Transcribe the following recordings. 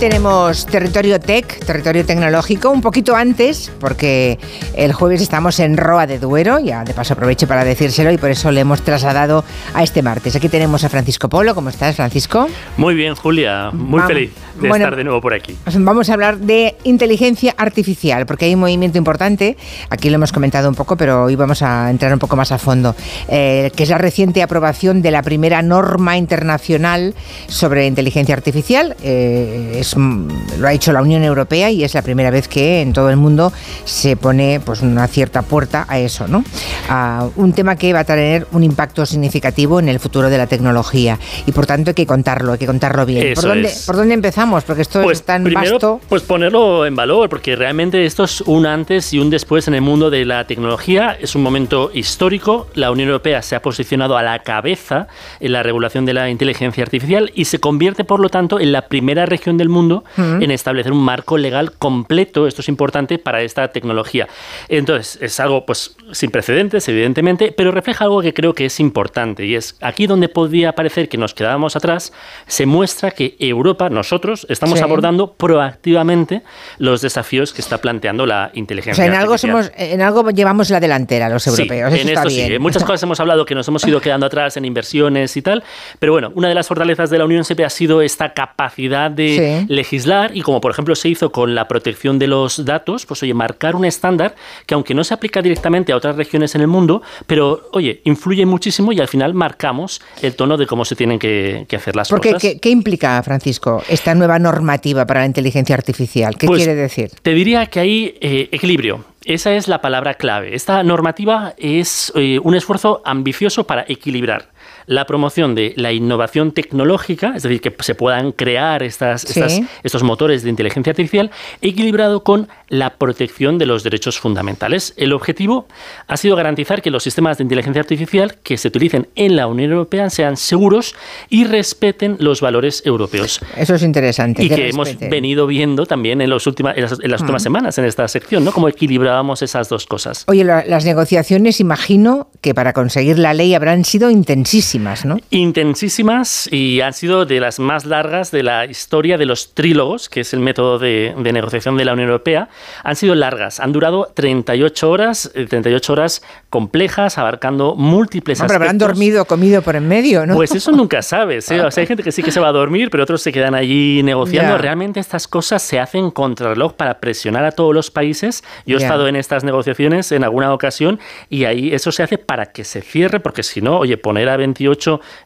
Tenemos territorio tech, territorio tecnológico, un poquito antes, porque el jueves estamos en Roa de Duero, ya de paso aprovecho para decírselo y por eso le hemos trasladado a este martes. Aquí tenemos a Francisco Polo, ¿cómo estás Francisco? Muy bien Julia, muy feliz de estar de nuevo por aquí. Vamos a hablar de inteligencia artificial, porque hay un movimiento importante, aquí lo hemos comentado un poco, pero hoy vamos a entrar un poco más a fondo, eh, que es la reciente aprobación de la primera norma internacional sobre inteligencia artificial. Eh, lo ha hecho la Unión Europea y es la primera vez que en todo el mundo se pone pues, una cierta puerta a eso, ¿no? A un tema que va a tener un impacto significativo en el futuro de la tecnología y por tanto hay que contarlo, hay que contarlo bien. ¿Por dónde, ¿Por dónde, empezamos? Porque esto pues es tan primero, vasto. Pues ponerlo en valor, porque realmente esto es un antes y un después en el mundo de la tecnología. Es un momento histórico. La Unión Europea se ha posicionado a la cabeza en la regulación de la inteligencia artificial y se convierte, por lo tanto, en la primera región del mundo en establecer un marco legal completo, esto es importante, para esta tecnología. Entonces, es algo pues sin precedentes, evidentemente, pero refleja algo que creo que es importante y es aquí donde podría parecer que nos quedábamos atrás, se muestra que Europa, nosotros, estamos abordando proactivamente los desafíos que está planteando la inteligencia o sea, en Algo somos, en algo llevamos la delantera los europeos. en esto sí. En muchas cosas hemos hablado que nos hemos ido quedando atrás en inversiones y tal, pero bueno, una de las fortalezas de la Unión siempre ha sido esta capacidad de legislar y como por ejemplo se hizo con la protección de los datos, pues oye, marcar un estándar que aunque no se aplica directamente a otras regiones en el mundo, pero oye, influye muchísimo y al final marcamos el tono de cómo se tienen que, hacer las Porque, cosas. ¿qué, ¿qué, implica, Francisco, esta nueva normativa para la inteligencia artificial? ¿Qué pues quiere decir? Te diría que hay eh, equilibrio. Esa es la palabra clave. Esta normativa es eh, un esfuerzo ambicioso para equilibrar la promoción de la innovación tecnológica, es decir, que se puedan crear estas, estos motores de inteligencia artificial, equilibrado con la protección de los derechos fundamentales. El objetivo ha sido garantizar que los sistemas de inteligencia artificial que se utilicen en la Unión Europea sean seguros y respeten los valores europeos. Eso es interesante. Y que, hemos venido viendo también en, los últimas, en las, últimas semanas en esta sección, ¿no? Cómo equilibrábamos esas dos cosas. Oye, las negociaciones, imagino que para conseguir la ley habrán sido intensísimas ¿no? Intensísimas y han sido de las más largas de la historia de los trílogos, que es el método de, negociación de la Unión Europea. Han sido largas, han durado 38 horas, 38 eh, horas complejas, abarcando múltiples Hombre, habrán dormido, comido por en medio, ¿no? Pues eso nunca sabes. ¿eh? O sea, hay gente que sí que se va a dormir, pero otros se quedan allí negociando. Realmente estas cosas se hacen contra reloj para presionar a todos los países. Yo he estado en estas negociaciones en alguna ocasión y ahí eso se hace para que se cierre, porque si no, oye, poner a 28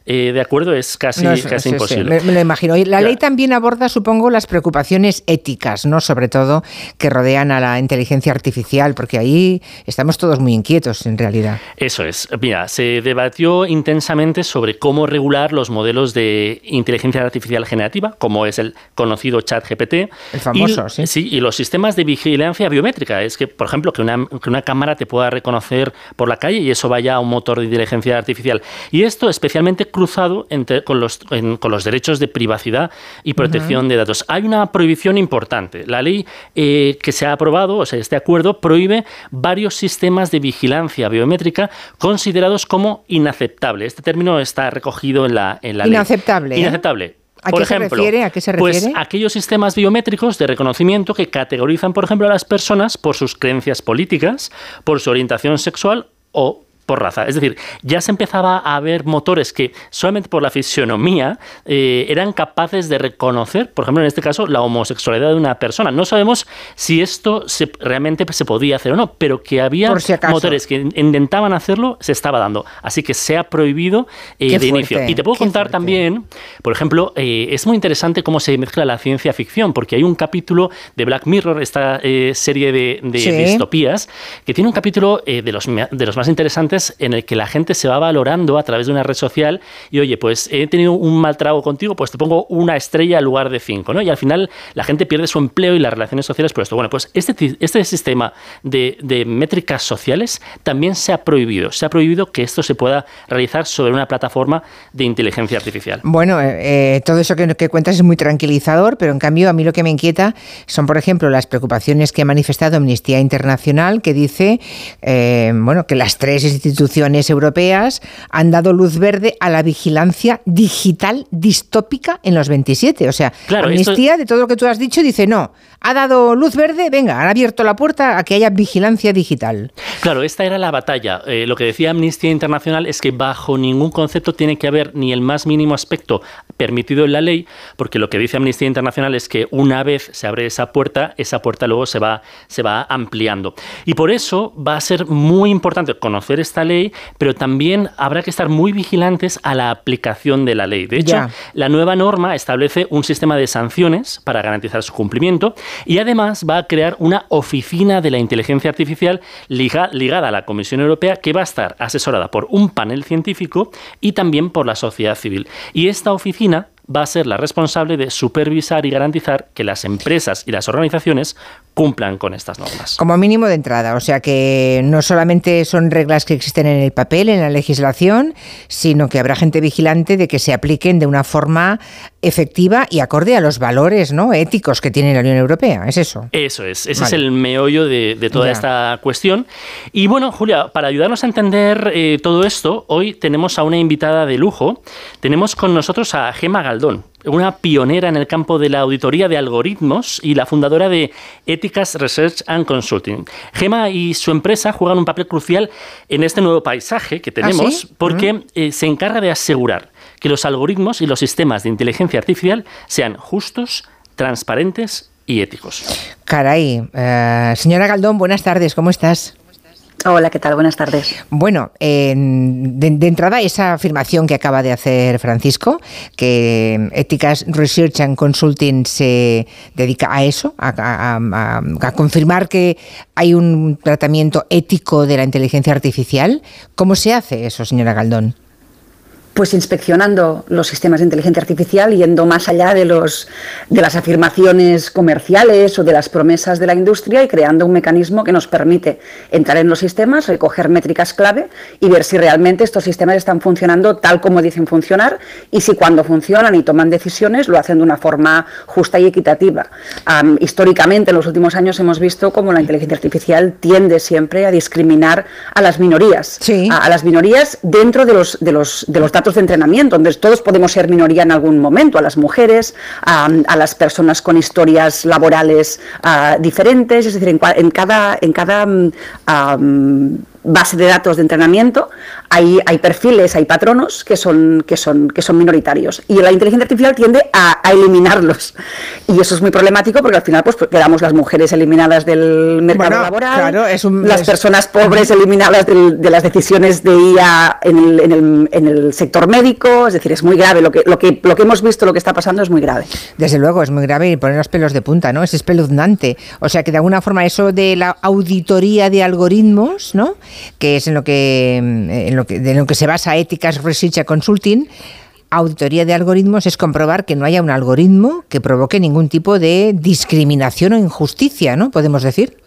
eh, de acuerdo es casi, casi imposible. Me, lo imagino. Y la ley también aborda, supongo, las preocupaciones éticas, ¿no? Sobre todo que rodean a la inteligencia artificial, porque ahí estamos todos muy inquietos en realidad. Eso es. Mira, se debatió intensamente sobre cómo regular los modelos de inteligencia artificial generativa, como es el conocido chat GPT. El famoso, sí. Sí, y los sistemas de vigilancia biométrica. Es que, por ejemplo, que una, que una cámara te pueda reconocer por la calle y eso vaya a un motor de inteligencia artificial. Y esto especialmente cruzado con, los, con los derechos de privacidad y protección de datos. Hay una prohibición importante. La ley eh, que se ha aprobado, o sea, este acuerdo, prohíbe varios sistemas de vigilancia biométrica considerados como inaceptables. Este término está recogido en la, en la inaceptable, ley. Inaceptable. ¿eh? ¿A por qué ejemplo, se refiere? ¿A qué se pues refiere? Pues aquellos sistemas biométricos de reconocimiento que categorizan, por ejemplo, a las personas por sus creencias políticas, por su orientación sexual o por raza. Es decir, ya se empezaba a ver motores que solamente por la fisionomía eh, eran capaces de reconocer, por ejemplo, en este caso, la homosexualidad de una persona. No sabemos si esto se, realmente se podía hacer o no, pero que había motores que intentaban hacerlo, se estaba dando. Así que se ha prohibido eh, de inicio. Y te puedo contar también, por ejemplo, eh, es muy interesante cómo se mezcla la ciencia ficción, porque hay un capítulo de Black Mirror, esta serie de, distopías, que tiene un capítulo de, los, de los más interesantes en el que la gente se va valorando a través de una red social y oye, pues he tenido un mal trago contigo, pues te pongo una estrella en lugar de cinco, ¿no? Y al final la gente pierde su empleo y las relaciones sociales por esto. Bueno, pues este, este sistema de, métricas sociales también se ha prohibido. Se ha prohibido que esto se pueda realizar sobre una plataforma de inteligencia artificial. Bueno, eh, eh, todo eso que, que cuentas es muy tranquilizador, pero en cambio a mí lo que me inquieta son, por ejemplo, las preocupaciones que ha manifestado Amnistía Internacional, que dice, eh, bueno, que las tres instituciones instituciones europeas han dado luz verde a la vigilancia digital distópica en los 27. O sea, la Amnistía, de todo lo que tú has dicho, dice no, ha dado luz verde, venga, han abierto la puerta a que haya vigilancia digital. Claro, esta era la batalla. Eh, lo que decía Amnistía Internacional es que bajo ningún concepto tiene que haber ni el más mínimo aspecto permitido en la ley, porque lo que dice Amnistía Internacional es que una vez se abre esa puerta, esa puerta luego se va, se va ampliando. Y por eso va a ser muy importante conocer esta ley, pero también habrá que estar muy vigilantes a la aplicación de la ley. De hecho, la nueva norma establece un sistema de sanciones para garantizar su cumplimiento y además va a crear una oficina de la inteligencia artificial ligada a la Comisión Europea que va a estar asesorada por un panel científico y también por la sociedad civil. Y esta oficina va a ser la responsable de supervisar y garantizar que las empresas y las organizaciones cumplan con estas normas. Como mínimo de entrada, o sea que no solamente son reglas que existen en el papel, en la legislación, sino que habrá gente vigilante de que se apliquen de una forma efectiva y acorde a los valores ¿no? éticos que tiene la Unión Europea. ¿Es eso? Eso es, ese es el meollo de, toda esta cuestión. Y bueno, Julia, para ayudarnos a entender eh, todo esto, hoy tenemos a una invitada de lujo. Tenemos con nosotros a Gema Galdón una pionera en el campo de la auditoría de algoritmos y la fundadora de Éticas Research and Consulting. Gema y su empresa juegan un papel crucial en este nuevo paisaje que ¿Ah, tenemos porque eh, se encarga de asegurar que los algoritmos y los sistemas de inteligencia artificial sean justos, transparentes y éticos. Caray, eh, señora Galdón, buenas tardes, ¿cómo estás? Hola, ¿qué tal? Buenas tardes. Bueno, de, entrada esa afirmación que acaba de hacer Francisco, que Éticas Research and Consulting se dedica a eso, a confirmar que hay un tratamiento ético de la inteligencia artificial. ¿Cómo se hace eso, señora Galdón? Pues inspeccionando los sistemas de inteligencia artificial, yendo más allá de, los, de las afirmaciones comerciales o de las promesas de la industria y creando un mecanismo que nos permite entrar en los sistemas, recoger métricas clave y ver si realmente estos sistemas están funcionando tal como dicen funcionar y si cuando funcionan y toman decisiones lo hacen de una forma justa y equitativa. históricamente, en los últimos años hemos visto cómo la inteligencia artificial tiende siempre a discriminar a las minorías, a, las minorías dentro de los, de los, de los datos de entrenamiento, donde todos podemos ser minoría en algún momento, a las mujeres, a, las personas con historias laborales diferentes, es decir, en, cada, en cada mm, base de datos de entrenamiento hay, hay perfiles, hay patronos que son, que, son, que son minoritarios. Y la inteligencia artificial tiende a, eliminarlos. Y eso es muy problemático porque al final pues, quedamos las mujeres eliminadas del mercado laboral, las personas pobres eliminadas de las decisiones de IA en el, en, el, en el, sector médico. Es decir, es muy grave. Lo que, lo, que, lo que hemos visto, lo que está pasando es muy grave. Desde luego, es muy grave y poner los pelos de punta, ¿no? Es espeluznante. O sea que de alguna forma eso de la auditoría de algoritmos, ¿no? Que es en lo que, en lo de lo que se basa Éticas Research Consulting, auditoría de algoritmos es comprobar que no haya un algoritmo que provoque ningún tipo de discriminación o injusticia, ¿no? Podemos decir.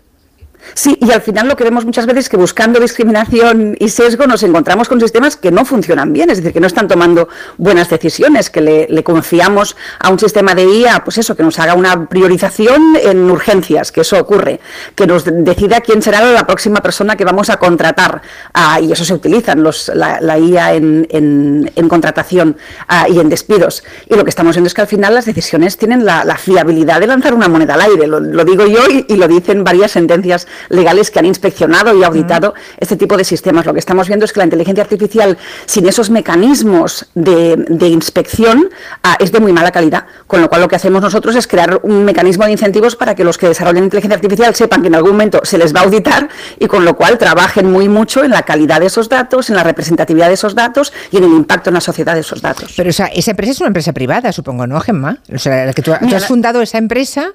Sí, y al final lo que vemos muchas veces es que buscando discriminación y sesgo nos encontramos con sistemas que no funcionan bien, es decir, que no están tomando buenas decisiones, que le, confiamos a un sistema de IA, pues eso, que nos haga una priorización en urgencias, que eso ocurre, que nos decida quién será la próxima persona que vamos a contratar, ah, y eso se utiliza los, la, IA en, contratación ah, y en despidos. Y lo que estamos viendo es que al final las decisiones tienen la, fiabilidad de lanzar una moneda al aire, lo, digo yo y lo dicen varias sentencias legales que han inspeccionado y auditado este tipo de sistemas. Lo que estamos viendo es que la inteligencia artificial, sin esos mecanismos de, inspección, ah, es de muy mala calidad. Con lo cual, lo que hacemos nosotros es crear un mecanismo de incentivos para que los que desarrollen inteligencia artificial sepan que en algún momento se les va a auditar y con lo cual trabajen muy mucho en la calidad de esos datos, en la representatividad de esos datos y en el impacto en la sociedad de esos datos. Pero esa, esa empresa es una empresa privada, supongo, ¿no, Gemma? O sea, que tú, has fundado esa empresa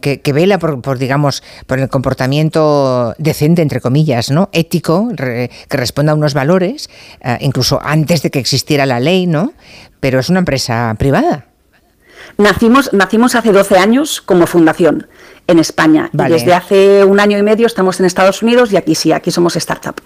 que, que, vela por, por, digamos, por el comportamiento comportamiento decente, entre comillas, ¿no? ético, que responda a unos valores, eh, incluso antes de que existiera la ley, ¿no? Pero es una empresa privada. Nacimos, nacimos hace 12 años como fundación en España y desde hace un año y medio estamos en Estados Unidos y aquí sí, aquí somos startup.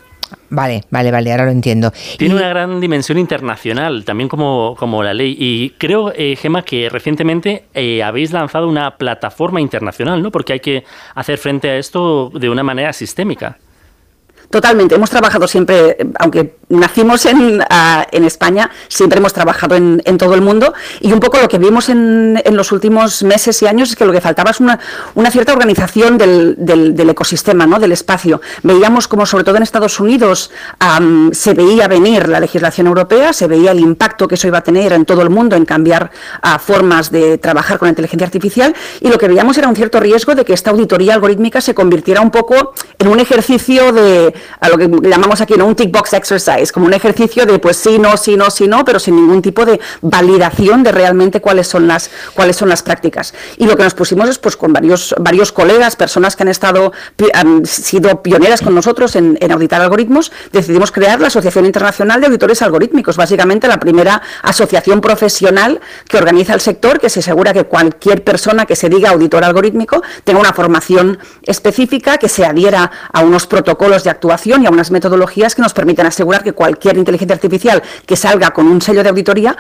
Vale, vale, vale, ahora lo entiendo. Tiene una gran dimensión internacional, también como, como la ley. Y creo, eh, Gema, que recientemente eh, habéis lanzado una plataforma internacional, ¿no? Porque hay que hacer frente a esto de una manera sistémica. Totalmente. Hemos trabajado siempre, aunque nacimos en, en España, siempre hemos trabajado en, en, todo el mundo. Y un poco lo que vimos en, en, los últimos meses y años es que lo que faltaba es una, una cierta organización del, del, del, ecosistema, ¿no? del espacio. Veíamos como, sobre todo en Estados Unidos, um, se veía venir la legislación europea, se veía el impacto que eso iba a tener en todo el mundo en cambiar uh, formas de trabajar con la inteligencia artificial. Y lo que veíamos era un cierto riesgo de que esta auditoría algorítmica se convirtiera un poco en un ejercicio de, a lo que llamamos aquí, ¿no? un tick box exercise, como un ejercicio de pues sí, no, sí, no, sí, no, pero sin ningún tipo de validación de realmente cuáles son las, cuáles son las prácticas. Y lo que nos pusimos es pues con varios, varios colegas, personas que han estado, han sido pioneras con nosotros en, auditar algoritmos, decidimos crear la Asociación Internacional de Auditores Algorítmicos, básicamente la primera asociación profesional que organiza el sector, que se asegura que cualquier persona que se diga auditor algorítmico tenga una formación específica, que se adhiera a unos protocolos de actuación y a unas metodologías que nos permitan asegurar que cualquier inteligencia artificial que salga con un sello de auditoría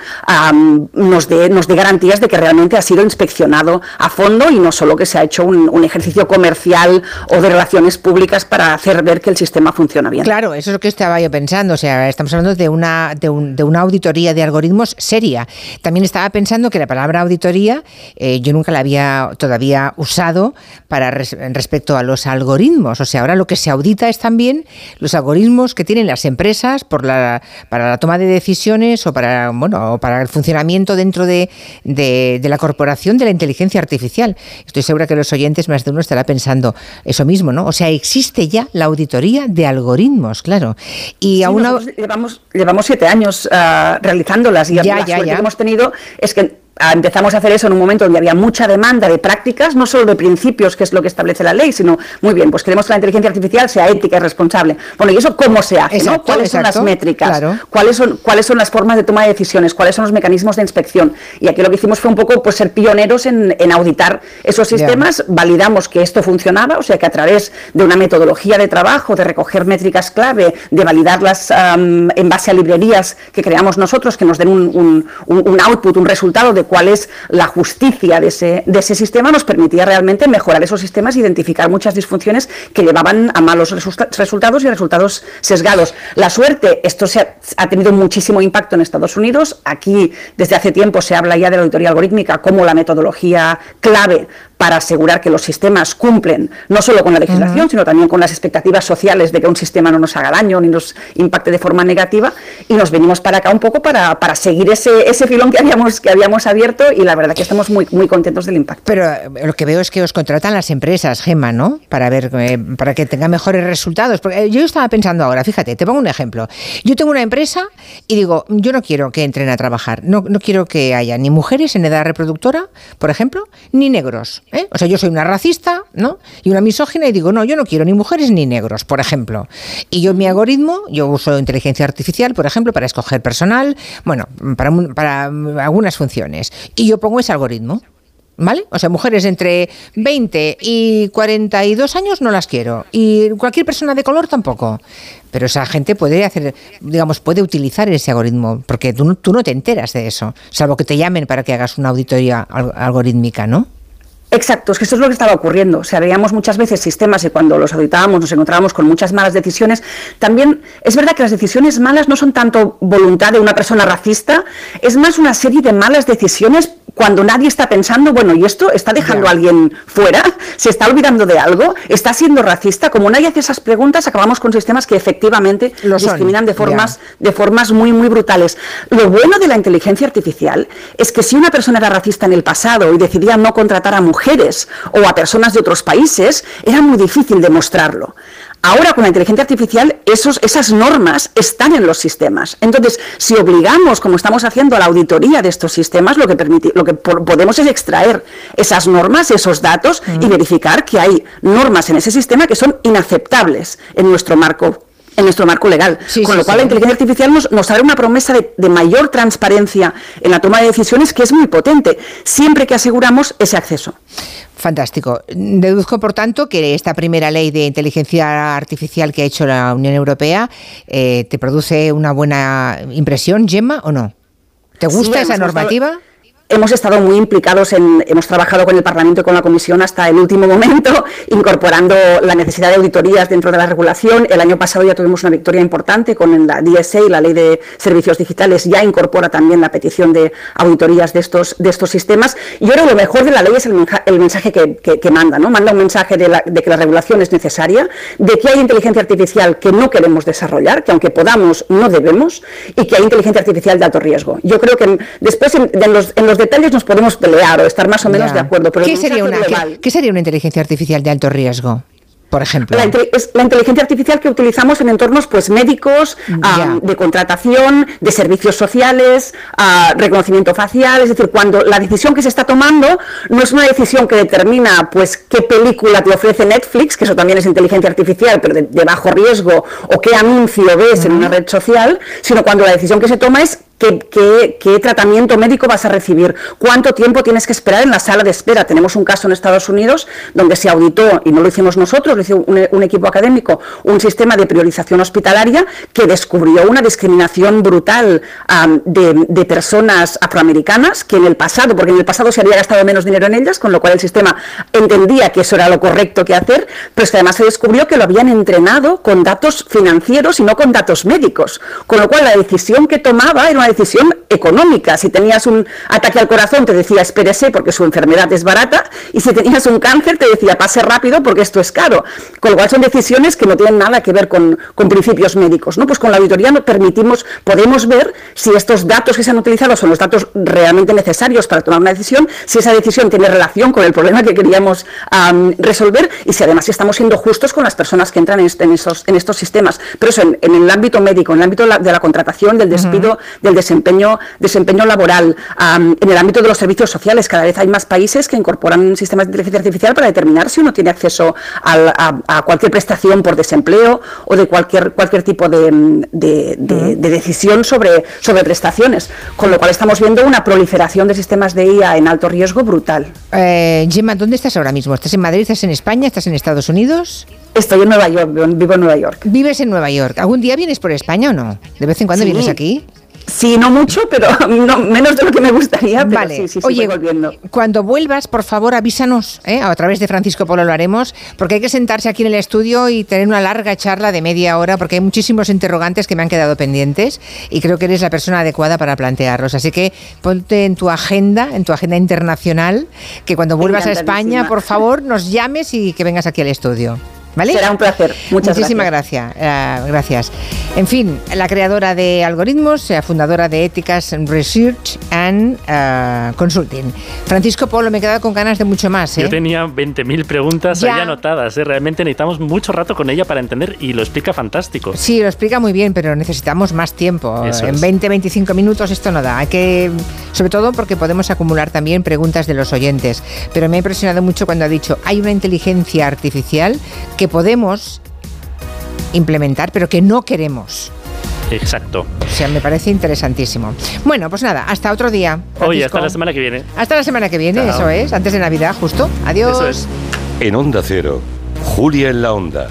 nos dé nos dé garantías de que realmente ha sido inspeccionado a fondo y no solo que se ha hecho un, ejercicio comercial o de relaciones públicas para hacer ver que el sistema funciona bien. Claro, eso es lo que estaba yo pensando. O sea, estamos hablando de una, de, un, de una auditoría de algoritmos seria. También estaba pensando que la palabra auditoría eh, yo nunca la había todavía usado para res, respecto a los algoritmos. O sea, ahora lo que se audita es también los algoritmos que tienen las empresas por la, para la toma de decisiones o para, bueno, para el funcionamiento dentro de, de, de, la corporación de la inteligencia artificial. Estoy segura que los oyentes, más de uno, estará pensando eso mismo, ¿no? O sea, existe ya la auditoría de algoritmos, claro. Y sí, llevamos, llevamos siete años uh, realizándolas y ya, la ya, suerte ya. que hemos tenido es que empezamos a hacer eso en un momento donde había mucha demanda de prácticas, no solo de principios, que es lo que establece la ley, sino, muy bien, pues queremos que la inteligencia artificial sea ética y responsable. Bueno, ¿y eso cómo se hace? Exacto, ¿no? ¿Cuáles exacto, son las métricas? Claro. ¿Cuáles, son, ¿Cuáles son las formas de toma de decisiones? ¿Cuáles son los mecanismos de inspección? Y aquí lo que hicimos fue un poco pues, ser pioneros en, en auditar esos sistemas, yeah. validamos que esto funcionaba, o sea que a través de una metodología de trabajo, de recoger métricas clave, de validarlas um, en base a librerías que creamos nosotros, que nos den un, un, un output, un resultado de cuál es la justicia de ese, de sistema, nos permitía realmente mejorar esos sistemas, identificar muchas disfunciones que llevaban a malos resultados y resultados sesgados. La suerte, esto se ha, ha, tenido muchísimo impacto en Estados Unidos. Aquí, desde hace tiempo, se habla ya de la auditoría algorítmica como la metodología clave para asegurar que los sistemas cumplen no solo con la legislación, uh -huh. sino también con las expectativas sociales de que un sistema no nos haga daño ni nos impacte de forma negativa. Y nos venimos para acá un poco para, para seguir ese, ese filón que habíamos, que habíamos abierto y la verdad que estamos muy, muy contentos del impacto. Pero eh, lo que veo es que os contratan las empresas, Gema, ¿no? Para ver, eh, para que tengan mejores resultados. Porque eh, yo estaba pensando ahora, fíjate, te pongo un ejemplo. Yo tengo una empresa y digo, yo no quiero que entren a trabajar, no, no quiero que haya ni mujeres en edad reproductora, por ejemplo, ni negros. ¿Eh? O sea, yo soy una racista, ¿no? Y una misógina y digo, no, yo no quiero ni mujeres ni negros, por ejemplo. Y yo mi algoritmo, yo uso inteligencia artificial, por ejemplo, para escoger personal, bueno, para, para algunas funciones. Y yo pongo ese algoritmo. ¿Vale? O sea, mujeres entre 20 y 42 años no las quiero. Y cualquier persona de color tampoco. Pero esa gente puede hacer, digamos, puede utilizar ese algoritmo, porque tú, tú no te enteras de eso, salvo que te llamen para que hagas una auditoría algorítmica, ¿no? Exacto, es que esto es lo que estaba ocurriendo. O sea, veíamos muchas veces sistemas y cuando los auditábamos nos encontrábamos con muchas malas decisiones. También es verdad que las decisiones malas no son tanto voluntad de una persona racista, es más una serie de malas decisiones cuando nadie está pensando, bueno, ¿y esto está dejando yeah. a alguien fuera? ¿Se está olvidando de algo? ¿Está siendo racista? Como nadie hace esas preguntas, acabamos con sistemas que efectivamente discriminan de formas, yeah. de formas muy, muy brutales. Lo bueno de la inteligencia artificial es que si una persona era racista en el pasado y decidía no contratar a mujeres o a personas de otros países, era muy difícil demostrarlo. Ahora con la inteligencia artificial esos, esas normas están en los sistemas. Entonces, si obligamos, como estamos haciendo, a la auditoría de estos sistemas, lo que, permite, lo que podemos es extraer esas normas, esos datos mm. y verificar que hay normas en ese sistema que son inaceptables en nuestro marco en nuestro marco legal. Sí, Con sí, lo cual sí. la inteligencia artificial nos, nos abre una promesa de, de, mayor transparencia en la toma de decisiones que es muy potente, siempre que aseguramos ese acceso. Fantástico. Deduzco, por tanto, que esta primera ley de inteligencia artificial que ha hecho la Unión Europea eh, te produce una buena impresión, Gemma, o no? ¿Te gusta esa normativa? Gustado hemos estado muy implicados en, hemos trabajado con el Parlamento y con la Comisión hasta el último momento, incorporando la necesidad de auditorías dentro de la regulación. El año pasado ya tuvimos una victoria importante con la DSA, la Ley de Servicios Digitales, ya incorpora también la petición de auditorías de estos, de estos sistemas. Y que lo mejor de la ley es el, mensaje que, manda, ¿no? Manda un mensaje de, que la regulación es necesaria, de que hay inteligencia artificial que no queremos desarrollar, que aunque podamos, no debemos, y que hay inteligencia artificial de alto riesgo. Yo creo que después en, los, en los, detalles nos podemos pelear o estar más o menos de acuerdo. Pero ¿Qué, sería una, ¿qué sería una inteligencia artificial de alto riesgo? por ejemplo? La, es la inteligencia artificial que utilizamos en entornos pues médicos, ah, de contratación, de servicios sociales, uh, reconocimiento facial, es decir, cuando la decisión que se está tomando no es una decisión que determina pues qué película te ofrece Netflix, que eso también es inteligencia artificial, pero de, bajo riesgo, o qué anuncio ves en una red social, sino cuando la decisión que se toma es ¿Qué, tratamiento médico vas a recibir, cuánto tiempo tienes que esperar en la sala de espera. Tenemos un caso en Estados Unidos donde se auditó, y no lo hicimos nosotros, lo hizo un, equipo académico, un sistema de priorización hospitalaria que descubrió una discriminación brutal de, personas afroamericanas que en el pasado, porque en el pasado se había gastado menos dinero en ellas, con lo cual el sistema entendía que eso era lo correcto que hacer, pero que además se descubrió que lo habían entrenado con datos financieros y no con datos médicos, con lo cual la decisión que tomaba era una decisión económica. Si tenías un ataque al corazón, te decía espérese porque su enfermedad es barata, y si tenías un cáncer, te decía pase rápido porque esto es caro. Con lo cual son decisiones que no tienen nada que ver con, principios médicos. ¿no? Pues con la auditoría nos permitimos, podemos ver si estos datos que se han utilizado son los datos realmente necesarios para tomar una decisión, si esa decisión tiene relación con el problema que queríamos resolver y si además estamos siendo justos con las personas que entran en, estos, en estos sistemas. Pero eso en, el ámbito médico, en el ámbito de la, contratación, del despido, del desempeño, desempeño laboral, en el ámbito de los servicios sociales. Cada vez hay más países que incorporan sistemas de inteligencia artificial para determinar si uno tiene acceso a, cualquier prestación por desempleo o de cualquier, cualquier tipo de, decisión sobre, sobre prestaciones. Con lo cual estamos viendo una proliferación de sistemas de IA en alto riesgo brutal. Eh, Gemma, ¿dónde estás ahora mismo? ¿Estás en Madrid? ¿Estás en España? ¿Estás en Estados Unidos? Estoy en Nueva York, vivo en Nueva York. ¿Vives en Nueva York? ¿Algún día vienes por España o no? ¿De vez en cuando vienes aquí? Sí, no mucho, pero no, menos de lo que me gustaría. Pero vale. sí, sí, Oye, volviendo. cuando vuelvas, por favor, avísanos. ¿eh? A través de Francisco Polo lo haremos, porque hay que sentarse aquí en el estudio y tener una larga charla de media hora, porque hay muchísimos interrogantes que me han quedado pendientes y creo que eres la persona adecuada para plantearlos. Así que ponte en tu agenda, en tu agenda internacional, que cuando vuelvas a España, por favor, nos llames y que vengas aquí al estudio. Será un placer. Muchas Muchísimas gracias. Gracias. Eh, gracias. En fin, la creadora de algoritmos, la fundadora de Éticas Research and eh, Consulting. Francisco Polo, me he quedado con ganas de mucho más. Yo ¿eh? tenía 20.000 preguntas ahí anotadas. Realmente necesitamos mucho rato con ella para entender y lo explica fantástico. Sí, lo explica muy bien, pero necesitamos más tiempo. en 20-25 minutos esto no da. Hay que, sobre todo porque podemos acumular también preguntas de los oyentes. Pero me ha impresionado mucho cuando ha dicho, hay una inteligencia artificial que podemos implementar, pero que no queremos. Exacto. O sea, me parece interesantísimo. Bueno, pues nada, hasta otro día. Oye, hasta la semana que viene. Hasta la semana que viene, eso es, antes de Navidad, justo. Adiós. Eso es. En Onda Cero, Julia en la Onda